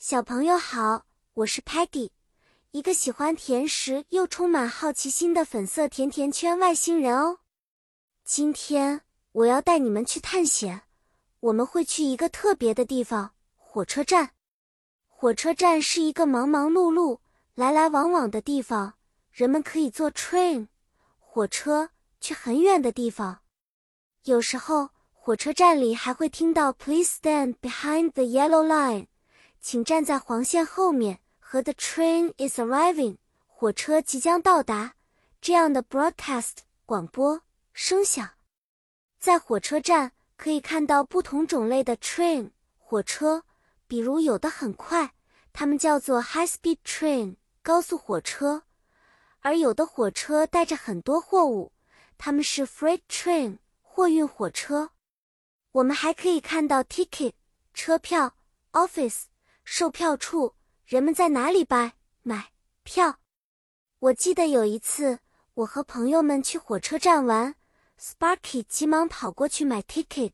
小朋友好，我是 Patty，一个喜欢甜食又充满好奇心的粉色甜甜圈外星人哦。今天我要带你们去探险，我们会去一个特别的地方——火车站。火车站是一个忙忙碌碌、来来往往的地方，人们可以坐 train 火车去很远的地方。有时候，火车站里还会听到 “Please stand behind the yellow line”，请站在黄线后面，和 “The train is arriving”，火车即将到达这样的 broadcast 广播声响。在火车站可以看到不同种类的 train 火车，比如有的很快，它们叫做 high speed train 高速火车，而有的火车带着很多货物，它们是 freight train 货运火车。我们还可以看到 ticket 车票，office 售票处，人们在哪里买买票？我记得有一次，我和朋友们去火车站玩，Sparky 急忙跑过去买 ticket，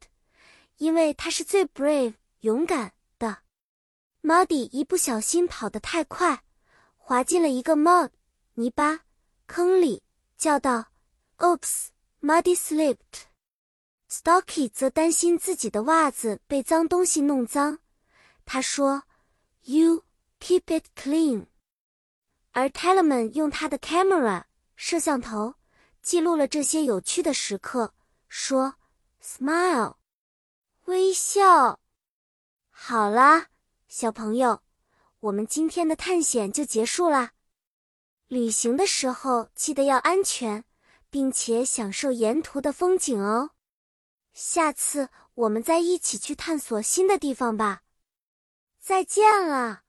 因为他是最 brave 勇敢的。Muddy 一不小心跑得太快，滑进了一个 mud 泥巴坑里，叫道：“Oops，Muddy slipped。” Stocky 则担心自己的袜子被脏东西弄脏，他说：“You keep it clean。”而 Tellerman 用他的 camera 摄像头记录了这些有趣的时刻，说：“Smile，微笑。”好啦，小朋友，我们今天的探险就结束啦。旅行的时候记得要安全，并且享受沿途的风景哦。下次我们再一起去探索新的地方吧，再见了。